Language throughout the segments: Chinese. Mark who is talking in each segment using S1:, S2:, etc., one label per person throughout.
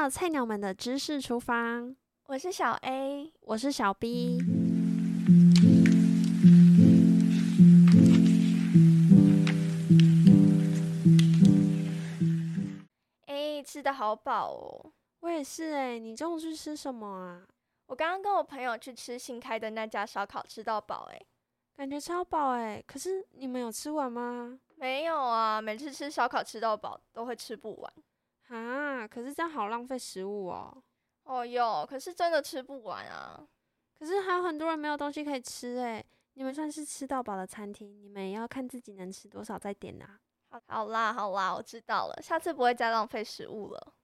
S1: 到菜鸟们的知识厨房，
S2: 我是小 A，
S1: 我是小 B。
S2: 哎，吃的好饱哦！
S1: 我也是哎，你中午去吃什么啊？
S2: 我刚刚跟我朋友去吃新开的那家烧烤，吃到饱哎，
S1: 感觉超饱哎。可是你们有吃完吗？
S2: 没有啊，每次吃烧烤吃到饱都会吃不完。
S1: 啊，可是这样好浪费食物哦。
S2: 哦哟，可是真的吃不完啊。
S1: 可是还有很多人没有东西可以吃诶。你们算是吃到饱的餐厅，你们也要看自己能吃多少再点啊。
S2: 好，好啦，好啦，我知道了，下次不会再浪费食物了。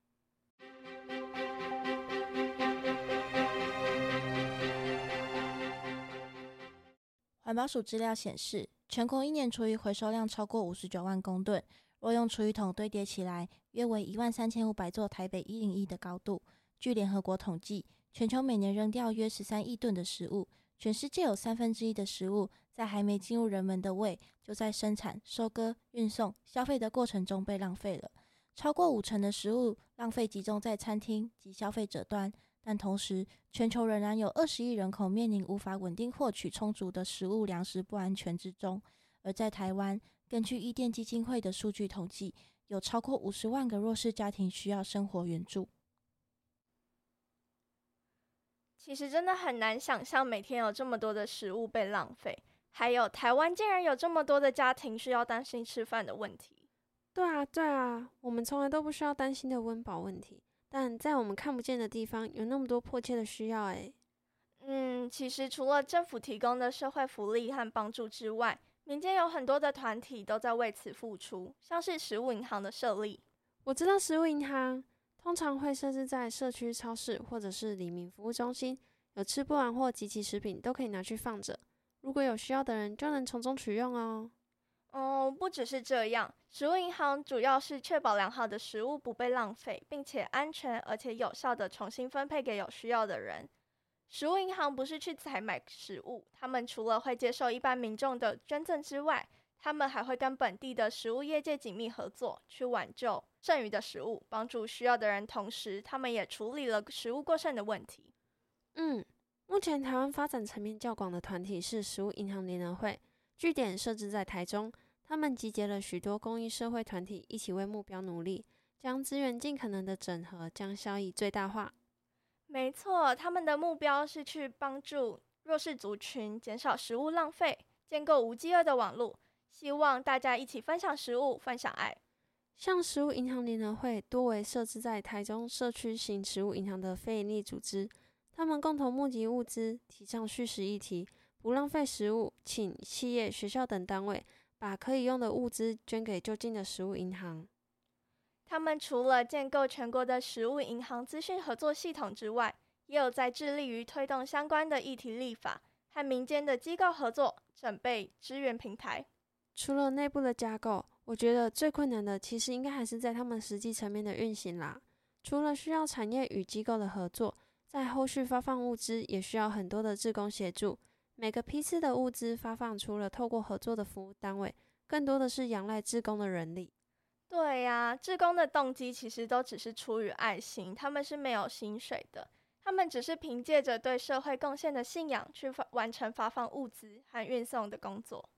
S3: 环保署资料显示，全国一年厨余回收量超过五十九万公吨。若用厨余桶堆叠起来，约为一万三千五百座台北一零一的高度。据联合国统计，全球每年扔掉约十三亿吨的食物，全世界有三分之一的食物在还没进入人们的胃，就在生产、收割、运送、消费的过程中被浪费了。超过五成的食物浪费集中在餐厅及消费者端，但同时，全球仍然有二十亿人口面临无法稳定获取充足的食物粮食不安全之中。而在台湾，根据伊甸基金会的数据统计，有超过五十万个弱势家庭需要生活援助。
S2: 其实真的很难想象，每天有这么多的食物被浪费，还有台湾竟然有这么多的家庭需要担心吃饭的问题。
S1: 对啊，对啊，我们从来都不需要担心的温饱问题，但在我们看不见的地方，有那么多迫切的需要。诶。
S2: 嗯，其实除了政府提供的社会福利和帮助之外，民间有很多的团体都在为此付出，像是食物银行的设立。
S1: 我知道食物银行通常会设置在社区超市或者是黎明服务中心，有吃不完或集齐食品都可以拿去放着，如果有需要的人就能从中取用哦。
S2: 哦，不只是这样，食物银行主要是确保良好的食物不被浪费，并且安全而且有效的重新分配给有需要的人。食物银行不是去采买食物，他们除了会接受一般民众的捐赠之外，他们还会跟本地的食物业界紧密合作，去挽救剩余的食物，帮助需要的人。同时，他们也处理了食物过剩的问题。
S1: 嗯，目前台湾发展层面较广的团体是食物银行联合会，据点设置在台中，他们集结了许多公益社会团体，一起为目标努力，将资源尽可能的整合，将效益最大化。
S2: 没错，他们的目标是去帮助弱势族群减少食物浪费，建构无饥饿的网络。希望大家一起分享食物，分享爱。
S1: 像食物银行联合会，多为设置在台中社区型食物银行的非营利组织，他们共同募集物资，提倡叙食议题，不浪费食物，请企业、学校等单位把可以用的物资捐给就近的食物银行。
S2: 他们除了建构全国的食物银行资讯合作系统之外，也有在致力于推动相关的议题立法，和民间的机构合作，准备支援平台。
S1: 除了内部的架构，我觉得最困难的其实应该还是在他们实际层面的运行啦。除了需要产业与机构的合作，在后续发放物资也需要很多的志工协助。每个批次的物资发放，除了透过合作的服务单位，更多的是仰赖志工的人力。
S2: 对呀，志工的动机其实都只是出于爱心，他们是没有薪水的，他们只是凭借着对社会贡献的信仰去完成发放物资和运送的工作。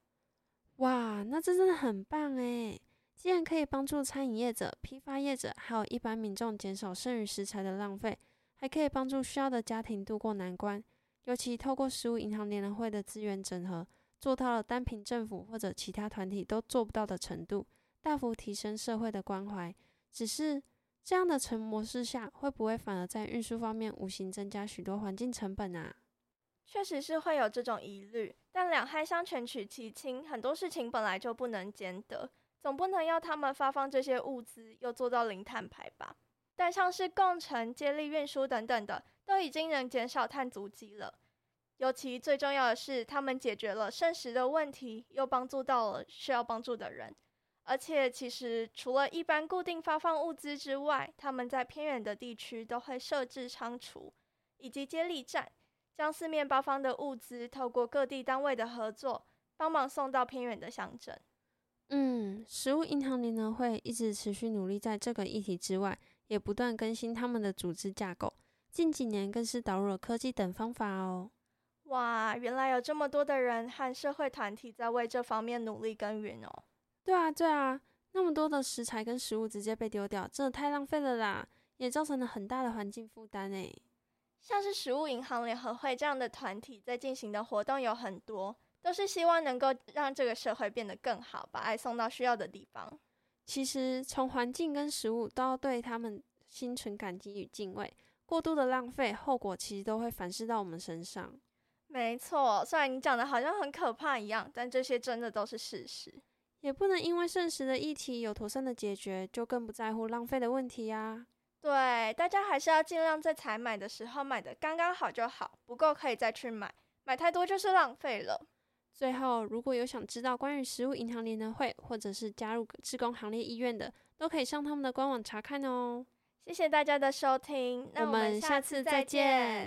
S1: 哇，那这真的很棒诶！既然可以帮助餐饮业者、批发业者，还有一般民众减少剩余食材的浪费，还可以帮助需要的家庭渡过难关。尤其透过食物银行联合会的资源整合，做到了单凭政府或者其他团体都做不到的程度。大幅提升社会的关怀，只是这样的成模式下，会不会反而在运输方面无形增加许多环境成本啊？
S2: 确实是会有这种疑虑，但两害相权取其轻，很多事情本来就不能兼得，总不能要他们发放这些物资又做到零碳排吧？但像是共乘、接力运输等等的，都已经能减少碳足迹了。尤其最重要的是，他们解决了剩食的问题，又帮助到了需要帮助的人。而且，其实除了一般固定发放物资之外，他们在偏远的地区都会设置仓储以及接力站，将四面八方的物资透过各地单位的合作，帮忙送到偏远的乡镇。
S1: 嗯，食物银行联合会一直持续努力在这个议题之外，也不断更新他们的组织架构。近几年更是导入了科技等方法哦。
S2: 哇，原来有这么多的人和社会团体在为这方面努力耕耘哦。
S1: 对啊，对啊，那么多的食材跟食物直接被丢掉，真的太浪费了啦，也造成了很大的环境负担诶。
S2: 像是食物银行联合会这样的团体在进行的活动有很多，都是希望能够让这个社会变得更好，把爱送到需要的地方。
S1: 其实从环境跟食物都要对他们心存感激与敬畏。过度的浪费后果其实都会反噬到我们身上。
S2: 没错，虽然你讲的好像很可怕一样，但这些真的都是事实。
S1: 也不能因为剩食的议题有妥善的解决，就更不在乎浪费的问题呀。
S2: 对，大家还是要尽量在采买的时候买的刚刚好就好，不够可以再去买，买太多就是浪费了。
S1: 最后，如果有想知道关于食物银行联合会，或者是加入志工行列意愿的，都可以上他们的官网查看哦。
S2: 谢谢大家的收听，那我们下次再见。